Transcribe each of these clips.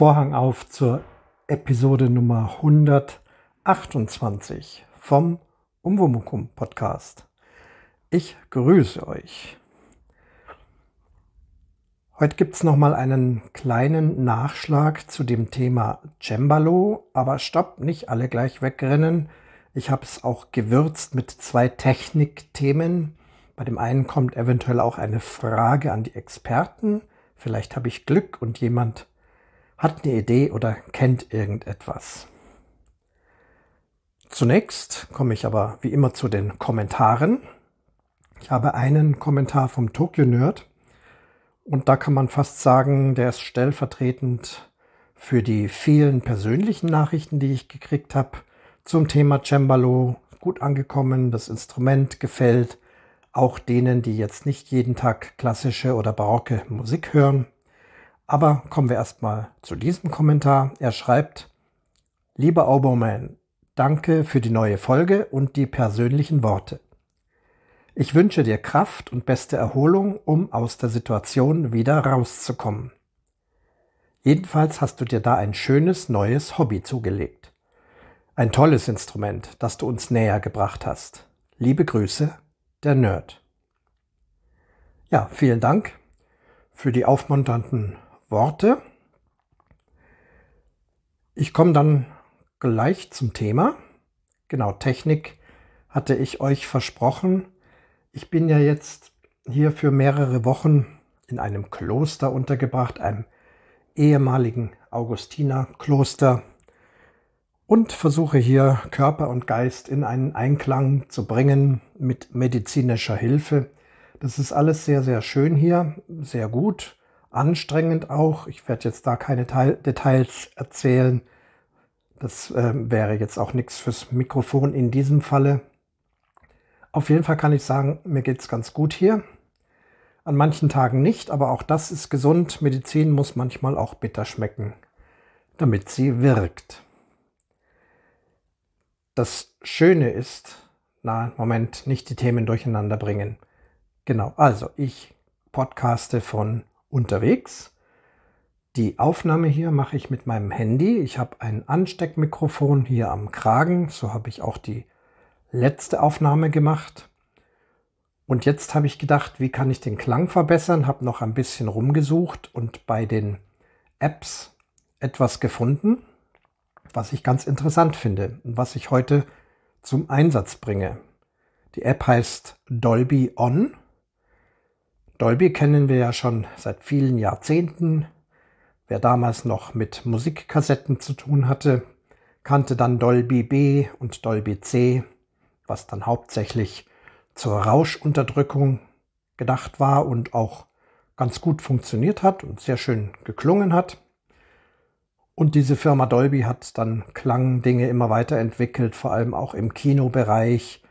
Vorhang auf zur Episode Nummer 128 vom Umwomukum Podcast. Ich grüße euch. Heute gibt es nochmal einen kleinen Nachschlag zu dem Thema Cembalo, aber stopp, nicht alle gleich wegrennen. Ich habe es auch gewürzt mit zwei Technikthemen. Bei dem einen kommt eventuell auch eine Frage an die Experten. Vielleicht habe ich Glück und jemand hat eine Idee oder kennt irgendetwas. Zunächst komme ich aber wie immer zu den Kommentaren. Ich habe einen Kommentar vom Tokyo Nerd und da kann man fast sagen, der ist stellvertretend für die vielen persönlichen Nachrichten, die ich gekriegt habe zum Thema Cembalo. Gut angekommen, das Instrument gefällt, auch denen, die jetzt nicht jeden Tag klassische oder barocke Musik hören. Aber kommen wir erstmal zu diesem Kommentar. Er schreibt, Lieber Oberman, danke für die neue Folge und die persönlichen Worte. Ich wünsche dir Kraft und beste Erholung, um aus der Situation wieder rauszukommen. Jedenfalls hast du dir da ein schönes neues Hobby zugelegt. Ein tolles Instrument, das du uns näher gebracht hast. Liebe Grüße, der Nerd. Ja, vielen Dank für die aufmunternden Worte. Ich komme dann gleich zum Thema. Genau, Technik hatte ich euch versprochen. Ich bin ja jetzt hier für mehrere Wochen in einem Kloster untergebracht, einem ehemaligen Augustinerkloster und versuche hier Körper und Geist in einen Einklang zu bringen mit medizinischer Hilfe. Das ist alles sehr, sehr schön hier, sehr gut anstrengend auch. Ich werde jetzt da keine Teil Details erzählen. Das äh, wäre jetzt auch nichts fürs Mikrofon in diesem Falle. Auf jeden Fall kann ich sagen, mir geht es ganz gut hier. An manchen Tagen nicht, aber auch das ist gesund. Medizin muss manchmal auch bitter schmecken, damit sie wirkt. Das Schöne ist, na, Moment, nicht die Themen durcheinander bringen. Genau, also ich podcaste von unterwegs. Die Aufnahme hier mache ich mit meinem Handy. Ich habe ein Ansteckmikrofon hier am Kragen. So habe ich auch die letzte Aufnahme gemacht. Und jetzt habe ich gedacht, wie kann ich den Klang verbessern? Habe noch ein bisschen rumgesucht und bei den Apps etwas gefunden, was ich ganz interessant finde und was ich heute zum Einsatz bringe. Die App heißt Dolby On Dolby kennen wir ja schon seit vielen Jahrzehnten. Wer damals noch mit Musikkassetten zu tun hatte, kannte dann Dolby B und Dolby C, was dann hauptsächlich zur Rauschunterdrückung gedacht war und auch ganz gut funktioniert hat und sehr schön geklungen hat. Und diese Firma Dolby hat dann Klangdinge immer weiterentwickelt, vor allem auch im Kinobereich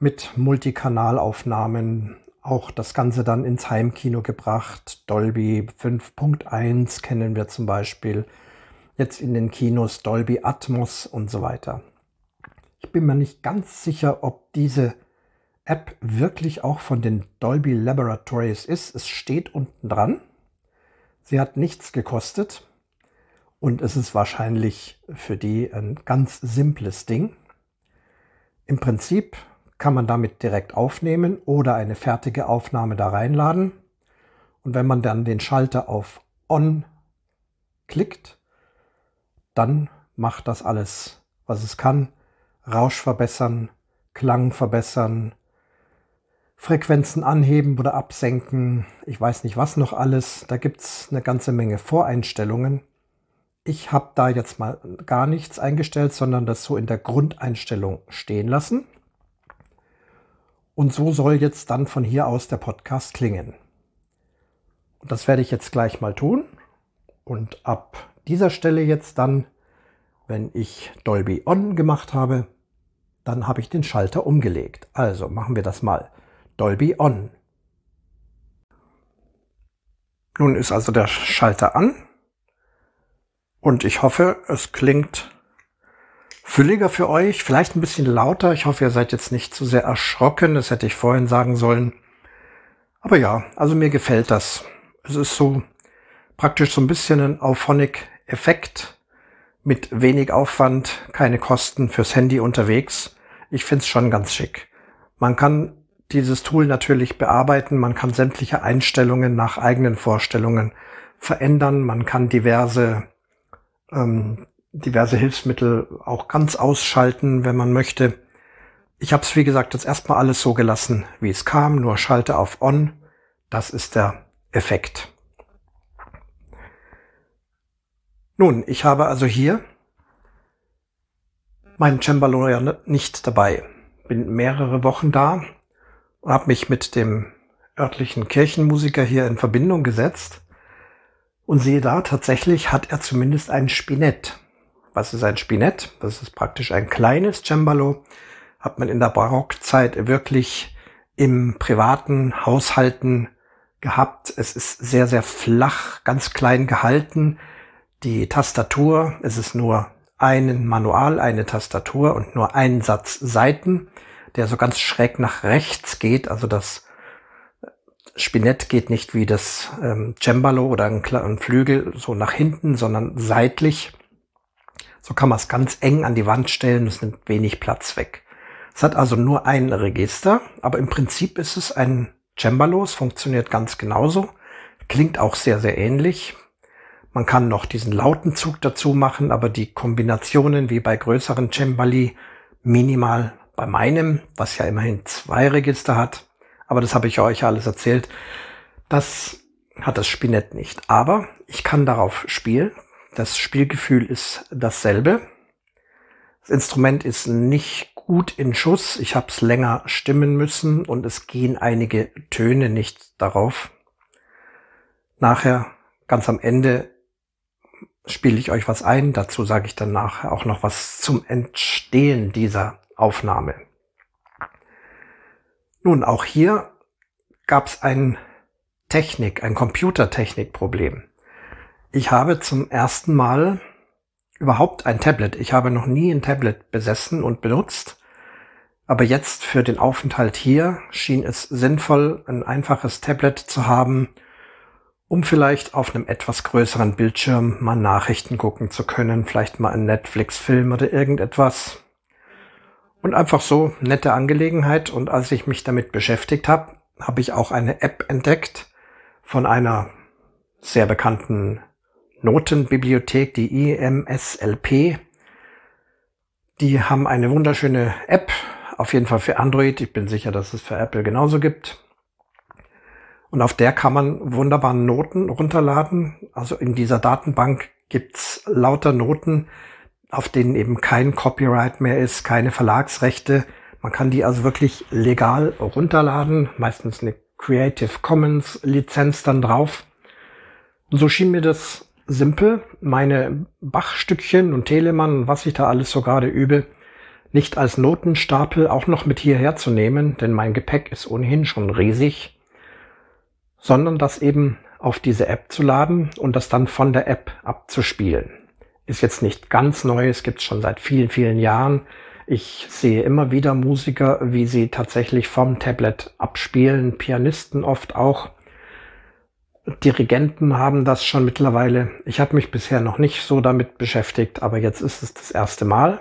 mit Multikanalaufnahmen, auch das Ganze dann ins Heimkino gebracht. Dolby 5.1 kennen wir zum Beispiel. Jetzt in den Kinos Dolby Atmos und so weiter. Ich bin mir nicht ganz sicher, ob diese App wirklich auch von den Dolby Laboratories ist. Es steht unten dran. Sie hat nichts gekostet und es ist wahrscheinlich für die ein ganz simples Ding. Im Prinzip kann man damit direkt aufnehmen oder eine fertige Aufnahme da reinladen. Und wenn man dann den Schalter auf On klickt, dann macht das alles, was es kann. Rausch verbessern, Klang verbessern, Frequenzen anheben oder absenken. Ich weiß nicht was noch alles. Da gibt es eine ganze Menge Voreinstellungen. Ich habe da jetzt mal gar nichts eingestellt, sondern das so in der Grundeinstellung stehen lassen. Und so soll jetzt dann von hier aus der Podcast klingen. Und das werde ich jetzt gleich mal tun. Und ab dieser Stelle jetzt dann, wenn ich Dolby On gemacht habe, dann habe ich den Schalter umgelegt. Also machen wir das mal. Dolby On. Nun ist also der Schalter an. Und ich hoffe, es klingt fülliger für euch, vielleicht ein bisschen lauter. Ich hoffe, ihr seid jetzt nicht zu sehr erschrocken. Das hätte ich vorhin sagen sollen. Aber ja, also mir gefällt das. Es ist so praktisch so ein bisschen ein Auphonic Effekt mit wenig Aufwand, keine Kosten fürs Handy unterwegs. Ich find's schon ganz schick. Man kann dieses Tool natürlich bearbeiten, man kann sämtliche Einstellungen nach eigenen Vorstellungen verändern, man kann diverse ähm, diverse Hilfsmittel auch ganz ausschalten, wenn man möchte. Ich habe es, wie gesagt, jetzt erstmal alles so gelassen, wie es kam, nur schalte auf On. Das ist der Effekt. Nun, ich habe also hier meinen Cembalo ja nicht dabei. Bin mehrere Wochen da und habe mich mit dem örtlichen Kirchenmusiker hier in Verbindung gesetzt und sehe da, tatsächlich hat er zumindest ein Spinett. Was ist ein Spinett? Das ist praktisch ein kleines Cembalo. Hat man in der Barockzeit wirklich im privaten Haushalten gehabt. Es ist sehr, sehr flach, ganz klein gehalten. Die Tastatur, es ist nur ein Manual, eine Tastatur und nur ein Satz Seiten, der so ganz schräg nach rechts geht. Also das Spinett geht nicht wie das ähm, Cembalo oder ein, ein Flügel so nach hinten, sondern seitlich. So kann man es ganz eng an die Wand stellen, es nimmt wenig Platz weg. Es hat also nur ein Register, aber im Prinzip ist es ein Cembalo, es funktioniert ganz genauso, klingt auch sehr, sehr ähnlich. Man kann noch diesen Lautenzug dazu machen, aber die Kombinationen wie bei größeren Cembali minimal bei meinem, was ja immerhin zwei Register hat, aber das habe ich euch alles erzählt, das hat das Spinett nicht. Aber ich kann darauf spielen, das Spielgefühl ist dasselbe. Das Instrument ist nicht gut in Schuss. Ich habe es länger stimmen müssen und es gehen einige Töne nicht darauf. Nachher, ganz am Ende, spiele ich euch was ein. Dazu sage ich dann nachher auch noch was zum Entstehen dieser Aufnahme. Nun, auch hier gab es ein Technik, ein Computertechnikproblem. Ich habe zum ersten Mal überhaupt ein Tablet. Ich habe noch nie ein Tablet besessen und benutzt. Aber jetzt für den Aufenthalt hier schien es sinnvoll, ein einfaches Tablet zu haben, um vielleicht auf einem etwas größeren Bildschirm mal Nachrichten gucken zu können, vielleicht mal einen Netflix-Film oder irgendetwas. Und einfach so nette Angelegenheit. Und als ich mich damit beschäftigt habe, habe ich auch eine App entdeckt von einer sehr bekannten Notenbibliothek, die IMSLP. Die haben eine wunderschöne App, auf jeden Fall für Android. Ich bin sicher, dass es für Apple genauso gibt. Und auf der kann man wunderbar Noten runterladen. Also in dieser Datenbank gibt's lauter Noten, auf denen eben kein Copyright mehr ist, keine Verlagsrechte. Man kann die also wirklich legal runterladen, meistens eine Creative Commons Lizenz dann drauf. Und so schien mir das simpel, meine Bachstückchen und Telemann, was ich da alles so gerade übe, nicht als Notenstapel auch noch mit hierher zu nehmen, denn mein Gepäck ist ohnehin schon riesig, sondern das eben auf diese App zu laden und das dann von der App abzuspielen. Ist jetzt nicht ganz neu, es gibt schon seit vielen, vielen Jahren. Ich sehe immer wieder Musiker, wie sie tatsächlich vom Tablet abspielen, Pianisten oft auch. Dirigenten haben das schon mittlerweile. Ich habe mich bisher noch nicht so damit beschäftigt, aber jetzt ist es das erste Mal.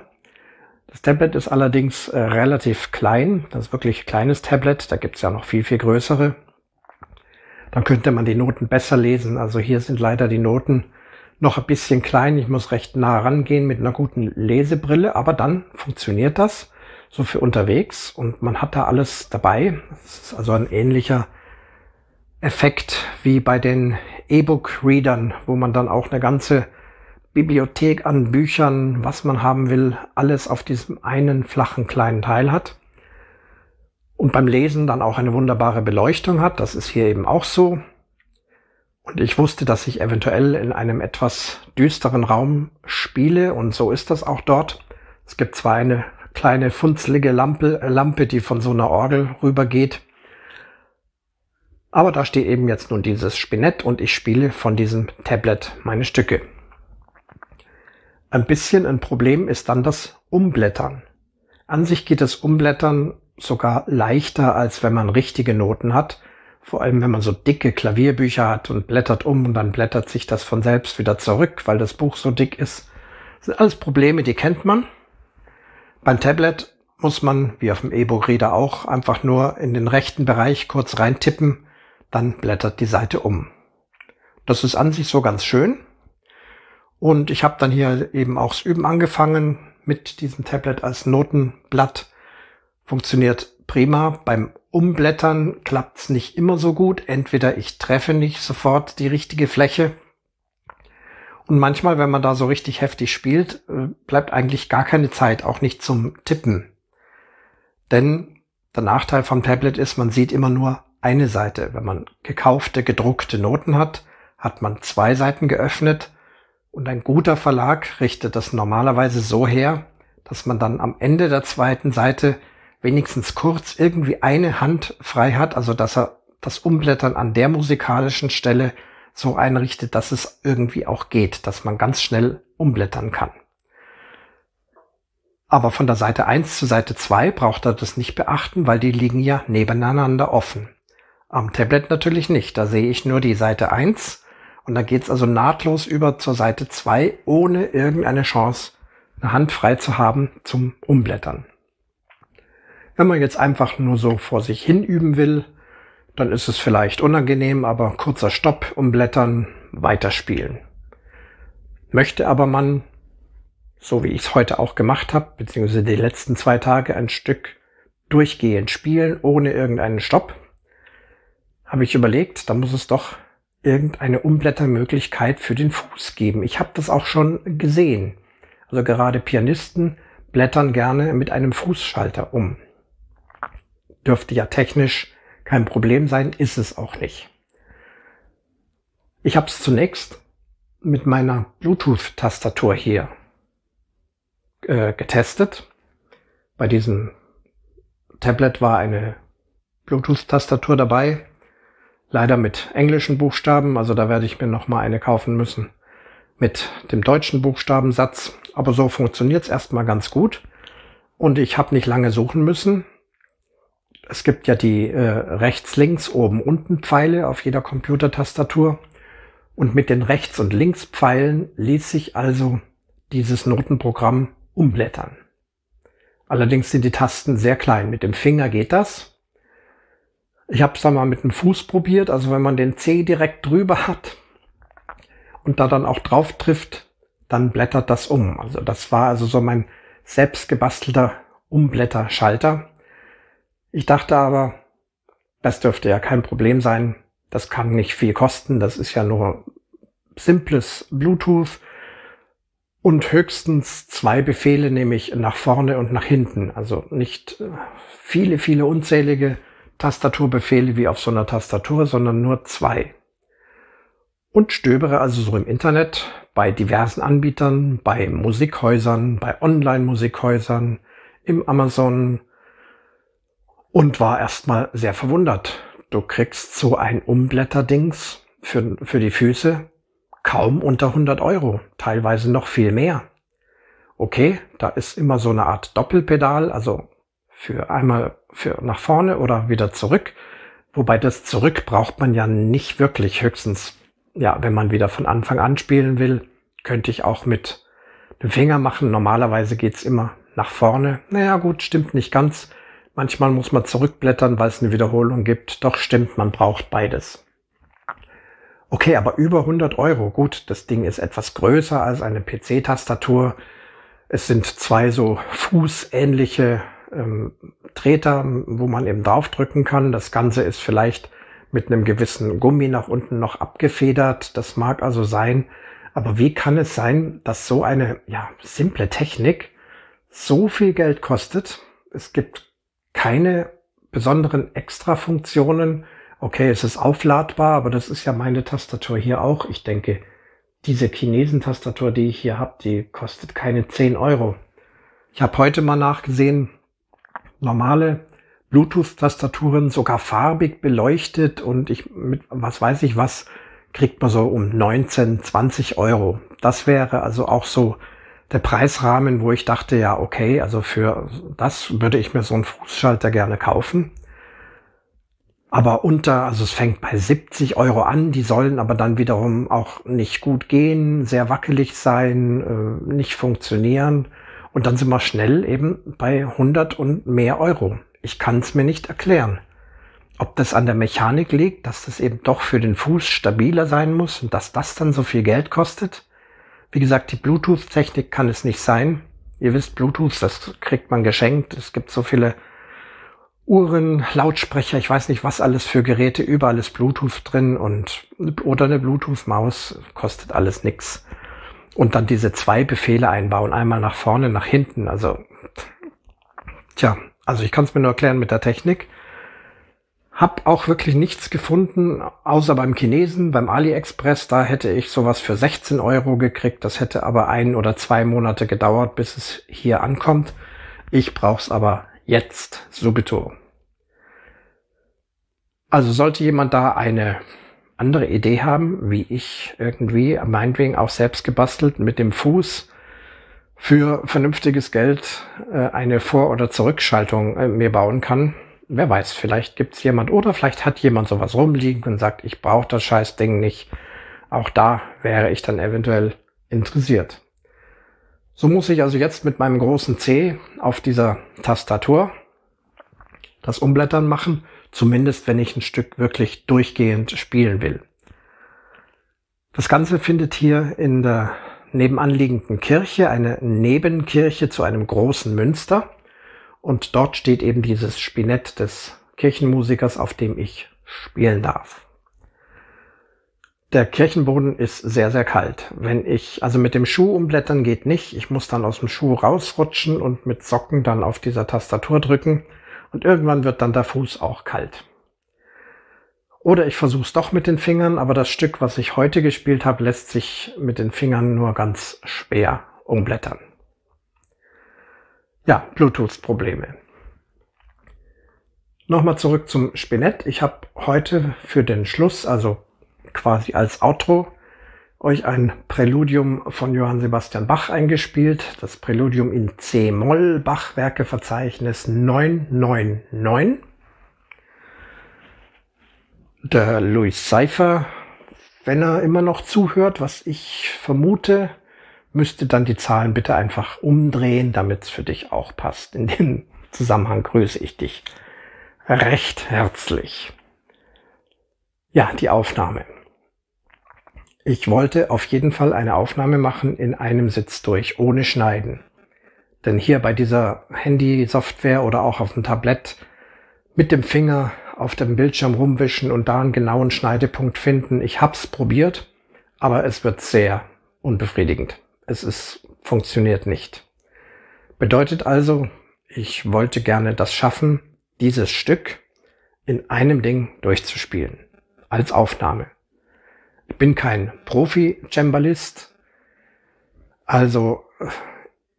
Das Tablet ist allerdings äh, relativ klein. Das ist wirklich ein kleines Tablet. Da gibt es ja noch viel, viel größere. Dann könnte man die Noten besser lesen. Also hier sind leider die Noten noch ein bisschen klein. Ich muss recht nah rangehen mit einer guten Lesebrille, aber dann funktioniert das so für unterwegs und man hat da alles dabei. Das ist also ein ähnlicher Effekt wie bei den E-Book-Readern, wo man dann auch eine ganze Bibliothek an Büchern, was man haben will, alles auf diesem einen flachen kleinen Teil hat. Und beim Lesen dann auch eine wunderbare Beleuchtung hat. Das ist hier eben auch so. Und ich wusste, dass ich eventuell in einem etwas düsteren Raum spiele und so ist das auch dort. Es gibt zwar eine kleine funzlige Lampe, Lampe, die von so einer Orgel rübergeht. Aber da steht eben jetzt nun dieses Spinett und ich spiele von diesem Tablet meine Stücke. Ein bisschen ein Problem ist dann das Umblättern. An sich geht das Umblättern sogar leichter, als wenn man richtige Noten hat. Vor allem, wenn man so dicke Klavierbücher hat und blättert um und dann blättert sich das von selbst wieder zurück, weil das Buch so dick ist. Das sind alles Probleme, die kennt man. Beim Tablet muss man, wie auf dem E-Book-Reader auch, einfach nur in den rechten Bereich kurz reintippen, dann blättert die Seite um. Das ist an sich so ganz schön. Und ich habe dann hier eben auch das Üben angefangen mit diesem Tablet als Notenblatt. Funktioniert prima. Beim Umblättern klappt's nicht immer so gut. Entweder ich treffe nicht sofort die richtige Fläche. Und manchmal, wenn man da so richtig heftig spielt, äh, bleibt eigentlich gar keine Zeit, auch nicht zum Tippen. Denn der Nachteil vom Tablet ist, man sieht immer nur eine Seite. Wenn man gekaufte, gedruckte Noten hat, hat man zwei Seiten geöffnet und ein guter Verlag richtet das normalerweise so her, dass man dann am Ende der zweiten Seite wenigstens kurz irgendwie eine Hand frei hat, also dass er das Umblättern an der musikalischen Stelle so einrichtet, dass es irgendwie auch geht, dass man ganz schnell umblättern kann. Aber von der Seite 1 zu Seite 2 braucht er das nicht beachten, weil die liegen ja nebeneinander offen. Am Tablet natürlich nicht. Da sehe ich nur die Seite 1 und dann geht's also nahtlos über zur Seite 2, ohne irgendeine Chance, eine Hand frei zu haben zum Umblättern. Wenn man jetzt einfach nur so vor sich hin üben will, dann ist es vielleicht unangenehm, aber kurzer Stopp, umblättern, weiterspielen. Möchte aber man, so wie ich es heute auch gemacht habe, beziehungsweise die letzten zwei Tage ein Stück durchgehend spielen, ohne irgendeinen Stopp, habe ich überlegt, da muss es doch irgendeine Umblättermöglichkeit für den Fuß geben. Ich habe das auch schon gesehen. Also gerade Pianisten blättern gerne mit einem Fußschalter um. Dürfte ja technisch kein Problem sein, ist es auch nicht. Ich habe es zunächst mit meiner Bluetooth-Tastatur hier äh, getestet. Bei diesem Tablet war eine Bluetooth-Tastatur dabei Leider mit englischen Buchstaben, also da werde ich mir noch mal eine kaufen müssen mit dem deutschen Buchstabensatz. Aber so funktioniert es erstmal ganz gut. Und ich habe nicht lange suchen müssen. Es gibt ja die äh, rechts, links, oben, unten Pfeile auf jeder Computertastatur. Und mit den rechts- und links Pfeilen ließ sich also dieses Notenprogramm umblättern. Allerdings sind die Tasten sehr klein. Mit dem Finger geht das. Ich habe es dann mal mit dem Fuß probiert, also wenn man den C direkt drüber hat und da dann auch drauf trifft, dann blättert das um. Also das war also so mein selbst gebastelter Umblätterschalter. Ich dachte aber, das dürfte ja kein Problem sein. Das kann nicht viel kosten. Das ist ja nur simples Bluetooth und höchstens zwei Befehle, nämlich nach vorne und nach hinten. Also nicht äh, viele, viele unzählige Tastaturbefehle wie auf so einer Tastatur, sondern nur zwei. Und stöbere also so im Internet bei diversen Anbietern, bei Musikhäusern, bei Online-Musikhäusern, im Amazon und war erstmal sehr verwundert. Du kriegst so ein Umblätterdings für, für die Füße kaum unter 100 Euro, teilweise noch viel mehr. Okay, da ist immer so eine Art Doppelpedal, also für einmal für nach vorne oder wieder zurück. Wobei das zurück braucht man ja nicht wirklich. Höchstens, ja, wenn man wieder von Anfang an spielen will, könnte ich auch mit dem Finger machen. Normalerweise geht's immer nach vorne. Naja, gut, stimmt nicht ganz. Manchmal muss man zurückblättern, weil es eine Wiederholung gibt. Doch stimmt, man braucht beides. Okay, aber über 100 Euro. Gut, das Ding ist etwas größer als eine PC-Tastatur. Es sind zwei so fußähnliche ähm, Treter, wo man eben draufdrücken kann. Das Ganze ist vielleicht mit einem gewissen Gummi nach unten noch abgefedert. Das mag also sein. Aber wie kann es sein, dass so eine ja, simple Technik so viel Geld kostet? Es gibt keine besonderen Extra-Funktionen. Okay, es ist aufladbar, aber das ist ja meine Tastatur hier auch. Ich denke, diese Chinesen-Tastatur, die ich hier habe, die kostet keine 10 Euro. Ich habe heute mal nachgesehen, normale Bluetooth-Tastaturen sogar farbig beleuchtet und ich mit was weiß ich was kriegt man so um 19, 20 Euro. Das wäre also auch so der Preisrahmen, wo ich dachte, ja, okay, also für das würde ich mir so einen Fußschalter gerne kaufen. aber unter, also es fängt bei 70 Euro an, die sollen aber dann wiederum auch nicht gut gehen, sehr wackelig sein, äh, nicht funktionieren. Und dann sind wir schnell eben bei 100 und mehr Euro. Ich kann es mir nicht erklären. Ob das an der Mechanik liegt, dass das eben doch für den Fuß stabiler sein muss und dass das dann so viel Geld kostet. Wie gesagt, die Bluetooth-Technik kann es nicht sein. Ihr wisst, Bluetooth, das kriegt man geschenkt. Es gibt so viele Uhren, Lautsprecher, ich weiß nicht was alles für Geräte, überall ist Bluetooth drin und oder eine Bluetooth-Maus kostet alles nix. Und dann diese zwei Befehle einbauen, einmal nach vorne, nach hinten. Also, tja, also ich kann es mir nur erklären mit der Technik. Hab auch wirklich nichts gefunden, außer beim Chinesen, beim AliExpress. Da hätte ich sowas für 16 Euro gekriegt. Das hätte aber ein oder zwei Monate gedauert, bis es hier ankommt. Ich brauch's aber Jetzt, subito. Also sollte jemand da eine andere Idee haben, wie ich irgendwie, meinetwegen auch selbst gebastelt, mit dem Fuß für vernünftiges Geld äh, eine Vor- oder Zurückschaltung äh, mir bauen kann. Wer weiß, vielleicht gibt's jemand oder vielleicht hat jemand sowas rumliegen und sagt, ich brauche das scheiß Ding nicht. Auch da wäre ich dann eventuell interessiert. So muss ich also jetzt mit meinem großen C auf dieser Tastatur das Umblättern machen, zumindest wenn ich ein Stück wirklich durchgehend spielen will. Das Ganze findet hier in der nebenanliegenden Kirche eine Nebenkirche zu einem großen Münster und dort steht eben dieses Spinett des Kirchenmusikers, auf dem ich spielen darf. Der Kirchenboden ist sehr, sehr kalt. Wenn ich, also mit dem Schuh umblättern geht nicht. Ich muss dann aus dem Schuh rausrutschen und mit Socken dann auf dieser Tastatur drücken. Und irgendwann wird dann der Fuß auch kalt. Oder ich versuche es doch mit den Fingern, aber das Stück, was ich heute gespielt habe, lässt sich mit den Fingern nur ganz schwer umblättern. Ja, Bluetooth-Probleme. Nochmal zurück zum Spinett. Ich habe heute für den Schluss, also quasi als Outro euch ein Präludium von Johann Sebastian Bach eingespielt. Das Präludium in C-Moll, Bachwerkeverzeichnis 999. Der Louis Seifer, wenn er immer noch zuhört, was ich vermute, müsste dann die Zahlen bitte einfach umdrehen, damit es für dich auch passt. In dem Zusammenhang grüße ich dich recht herzlich. Ja, die Aufnahme. Ich wollte auf jeden Fall eine Aufnahme machen in einem Sitz durch, ohne Schneiden. Denn hier bei dieser Handy-Software oder auch auf dem Tablett mit dem Finger auf dem Bildschirm rumwischen und da einen genauen Schneidepunkt finden. Ich hab's probiert, aber es wird sehr unbefriedigend. Es ist, funktioniert nicht. Bedeutet also, ich wollte gerne das schaffen, dieses Stück in einem Ding durchzuspielen. Als Aufnahme. Ich bin kein Profi-Cembalist, also äh,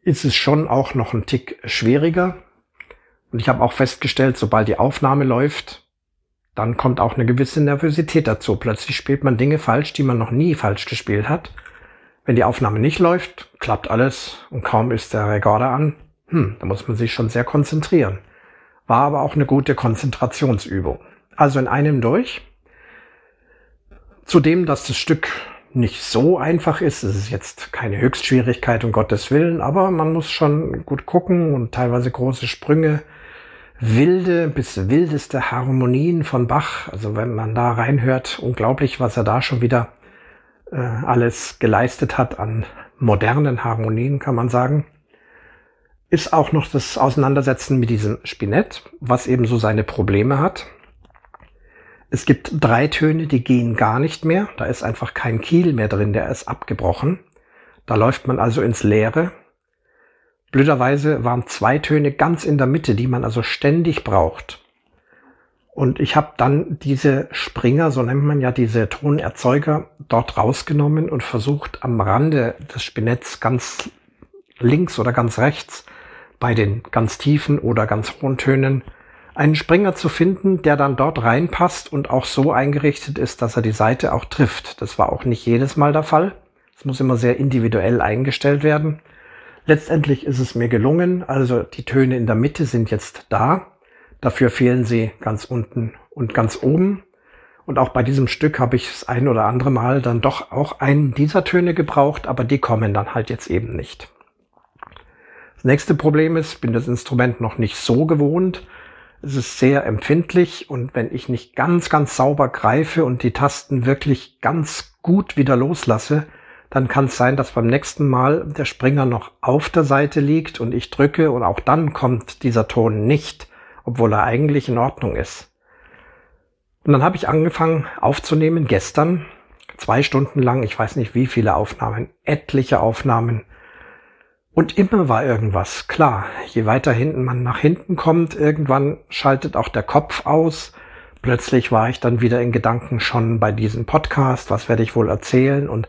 ist es schon auch noch ein Tick schwieriger. Und ich habe auch festgestellt, sobald die Aufnahme läuft, dann kommt auch eine gewisse Nervosität dazu. Plötzlich spielt man Dinge falsch, die man noch nie falsch gespielt hat. Wenn die Aufnahme nicht läuft, klappt alles und kaum ist der Rekorder an, hm, da muss man sich schon sehr konzentrieren. War aber auch eine gute Konzentrationsübung. Also in einem durch. Zudem, dass das Stück nicht so einfach ist. Es ist jetzt keine Höchstschwierigkeit, um Gottes Willen, aber man muss schon gut gucken und teilweise große Sprünge, wilde bis wildeste Harmonien von Bach. Also wenn man da reinhört, unglaublich, was er da schon wieder äh, alles geleistet hat an modernen Harmonien, kann man sagen. Ist auch noch das Auseinandersetzen mit diesem Spinett, was eben so seine Probleme hat. Es gibt drei Töne, die gehen gar nicht mehr. Da ist einfach kein Kiel mehr drin, der ist abgebrochen. Da läuft man also ins Leere. Blöderweise waren zwei Töne ganz in der Mitte, die man also ständig braucht. Und ich habe dann diese Springer, so nennt man ja diese Tonerzeuger, dort rausgenommen und versucht am Rande des Spinetts ganz links oder ganz rechts bei den ganz tiefen oder ganz hohen Tönen einen Springer zu finden, der dann dort reinpasst und auch so eingerichtet ist, dass er die Seite auch trifft. Das war auch nicht jedes Mal der Fall. Es muss immer sehr individuell eingestellt werden. Letztendlich ist es mir gelungen, also die Töne in der Mitte sind jetzt da. Dafür fehlen sie ganz unten und ganz oben. Und auch bei diesem Stück habe ich das ein oder andere Mal dann doch auch einen dieser Töne gebraucht, aber die kommen dann halt jetzt eben nicht. Das nächste Problem ist, bin das Instrument noch nicht so gewohnt. Es ist sehr empfindlich und wenn ich nicht ganz, ganz sauber greife und die Tasten wirklich ganz gut wieder loslasse, dann kann es sein, dass beim nächsten Mal der Springer noch auf der Seite liegt und ich drücke und auch dann kommt dieser Ton nicht, obwohl er eigentlich in Ordnung ist. Und dann habe ich angefangen aufzunehmen gestern, zwei Stunden lang, ich weiß nicht wie viele Aufnahmen, etliche Aufnahmen. Und immer war irgendwas. Klar, je weiter hinten man nach hinten kommt, irgendwann schaltet auch der Kopf aus. Plötzlich war ich dann wieder in Gedanken schon bei diesem Podcast, was werde ich wohl erzählen und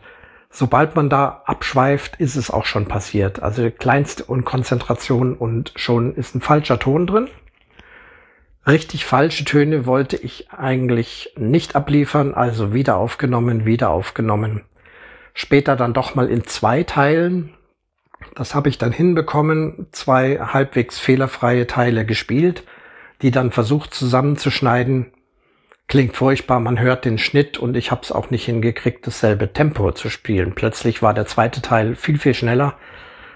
sobald man da abschweift, ist es auch schon passiert. Also kleinste Unkonzentration und schon ist ein falscher Ton drin. Richtig falsche Töne wollte ich eigentlich nicht abliefern, also wieder aufgenommen, wieder aufgenommen. Später dann doch mal in zwei Teilen. Das habe ich dann hinbekommen, zwei halbwegs fehlerfreie Teile gespielt, die dann versucht zusammenzuschneiden. Klingt furchtbar, man hört den Schnitt und ich habe es auch nicht hingekriegt, dasselbe Tempo zu spielen. Plötzlich war der zweite Teil viel, viel schneller.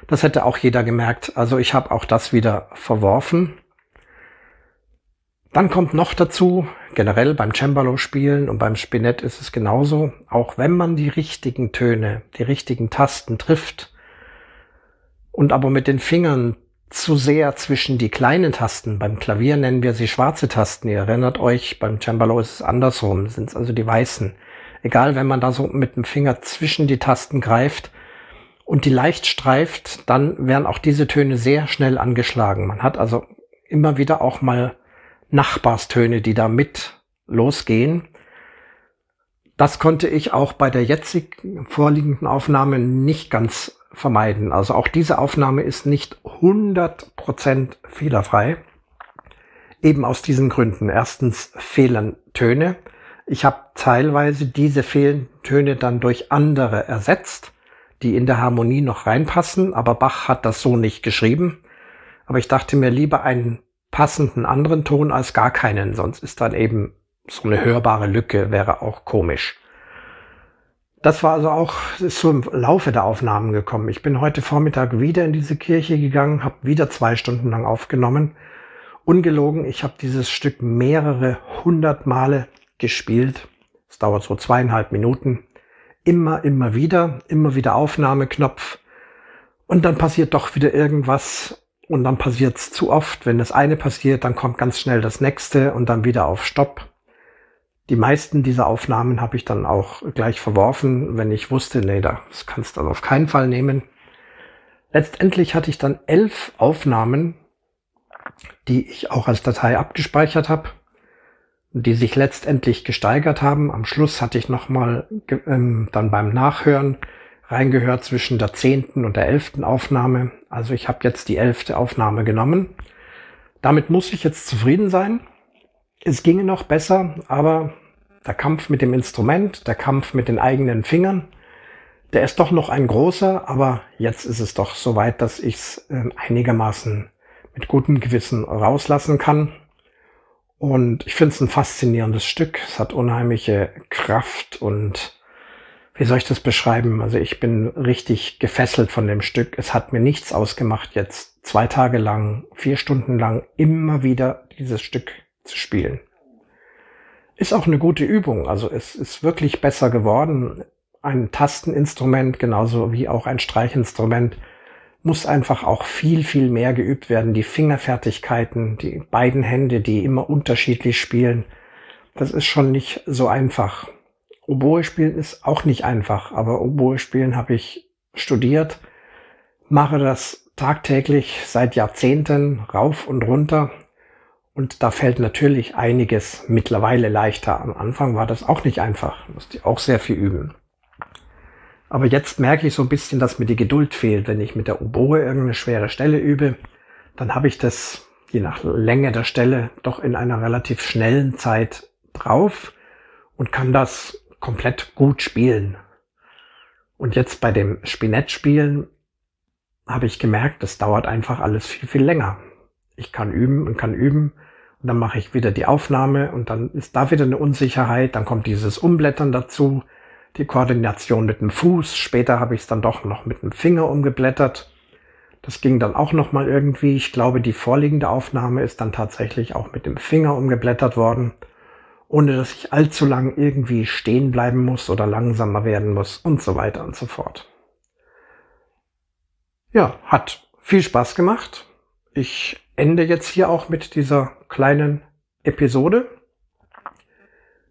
Das hätte auch jeder gemerkt. Also ich habe auch das wieder verworfen dann kommt noch dazu, generell beim Cembalo spielen und beim Spinett ist es genauso, auch wenn man die richtigen Töne, die richtigen Tasten trifft und aber mit den Fingern zu sehr zwischen die kleinen Tasten, beim Klavier nennen wir sie schwarze Tasten, ihr erinnert euch, beim Cembalo ist es andersrum, sind es also die weißen. Egal, wenn man da so mit dem Finger zwischen die Tasten greift und die leicht streift, dann werden auch diese Töne sehr schnell angeschlagen. Man hat also immer wieder auch mal Nachbarstöne, die da mit losgehen. Das konnte ich auch bei der jetzig vorliegenden Aufnahme nicht ganz vermeiden. Also auch diese Aufnahme ist nicht 100% fehlerfrei. Eben aus diesen Gründen. Erstens fehlen Töne. Ich habe teilweise diese fehlenden Töne dann durch andere ersetzt, die in der Harmonie noch reinpassen, aber Bach hat das so nicht geschrieben. Aber ich dachte mir lieber einen passenden anderen Ton als gar keinen. Sonst ist dann eben so eine hörbare Lücke, wäre auch komisch. Das war also auch, ist so im Laufe der Aufnahmen gekommen. Ich bin heute Vormittag wieder in diese Kirche gegangen, habe wieder zwei Stunden lang aufgenommen. Ungelogen, ich habe dieses Stück mehrere hundert Male gespielt. Es dauert so zweieinhalb Minuten. Immer, immer wieder, immer wieder Aufnahmeknopf. Und dann passiert doch wieder irgendwas und dann passiert es zu oft. Wenn das eine passiert, dann kommt ganz schnell das nächste und dann wieder auf Stopp. Die meisten dieser Aufnahmen habe ich dann auch gleich verworfen, wenn ich wusste, nee, das kannst du auf keinen Fall nehmen. Letztendlich hatte ich dann elf Aufnahmen, die ich auch als Datei abgespeichert habe, die sich letztendlich gesteigert haben. Am Schluss hatte ich nochmal ähm, dann beim Nachhören reingehört zwischen der zehnten und der elften Aufnahme. Also ich habe jetzt die elfte Aufnahme genommen. Damit muss ich jetzt zufrieden sein. Es ginge noch besser, aber der Kampf mit dem Instrument, der Kampf mit den eigenen Fingern, der ist doch noch ein großer, aber jetzt ist es doch soweit, dass ich es äh, einigermaßen mit gutem Gewissen rauslassen kann. Und ich finde es ein faszinierendes Stück. Es hat unheimliche Kraft und wie soll ich das beschreiben? Also ich bin richtig gefesselt von dem Stück. Es hat mir nichts ausgemacht, jetzt zwei Tage lang, vier Stunden lang immer wieder dieses Stück zu spielen. Ist auch eine gute Übung. Also es ist wirklich besser geworden. Ein Tasteninstrument, genauso wie auch ein Streichinstrument, muss einfach auch viel, viel mehr geübt werden. Die Fingerfertigkeiten, die beiden Hände, die immer unterschiedlich spielen, das ist schon nicht so einfach. Oboe spielen ist auch nicht einfach, aber Oboe spielen habe ich studiert, mache das tagtäglich seit Jahrzehnten rauf und runter und da fällt natürlich einiges mittlerweile leichter. Am Anfang war das auch nicht einfach, musste ich auch sehr viel üben. Aber jetzt merke ich so ein bisschen, dass mir die Geduld fehlt. Wenn ich mit der Oboe irgendeine schwere Stelle übe, dann habe ich das je nach Länge der Stelle doch in einer relativ schnellen Zeit drauf und kann das komplett gut spielen. Und jetzt bei dem Spinett-Spielen habe ich gemerkt, das dauert einfach alles viel, viel länger. Ich kann üben und kann üben Und dann mache ich wieder die Aufnahme und dann ist da wieder eine Unsicherheit. Dann kommt dieses Umblättern dazu, die Koordination mit dem Fuß. Später habe ich es dann doch noch mit dem Finger umgeblättert. Das ging dann auch noch mal irgendwie. Ich glaube, die vorliegende Aufnahme ist dann tatsächlich auch mit dem Finger umgeblättert worden, ohne dass ich allzu lang irgendwie stehen bleiben muss oder langsamer werden muss und so weiter und so fort. Ja, hat viel Spaß gemacht. Ich ende jetzt hier auch mit dieser kleinen Episode.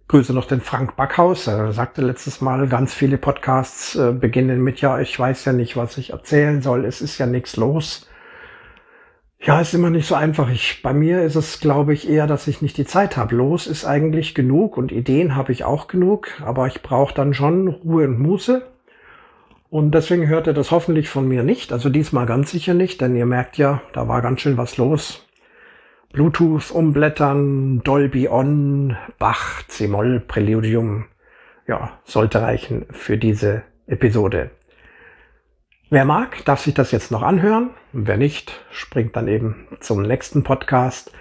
Grüße noch den Frank Backhaus. Er sagte letztes Mal, ganz viele Podcasts äh, beginnen mit, ja, ich weiß ja nicht, was ich erzählen soll. Es ist ja nichts los. Ja, ist immer nicht so einfach. Ich, bei mir ist es, glaube ich, eher, dass ich nicht die Zeit habe. Los ist eigentlich genug und Ideen habe ich auch genug, aber ich brauche dann schon Ruhe und Muße. Und deswegen hört ihr das hoffentlich von mir nicht. Also diesmal ganz sicher nicht, denn ihr merkt ja, da war ganz schön was los. Bluetooth umblättern, Dolby On, Bach, C-Moll, Präludium. Ja, sollte reichen für diese Episode. Wer mag, darf sich das jetzt noch anhören. Wer nicht, springt dann eben zum nächsten Podcast.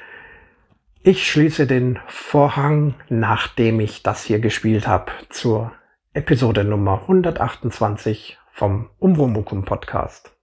Ich schließe den Vorhang, nachdem ich das hier gespielt habe, zur Episode Nummer 128 vom Umwomukum Podcast.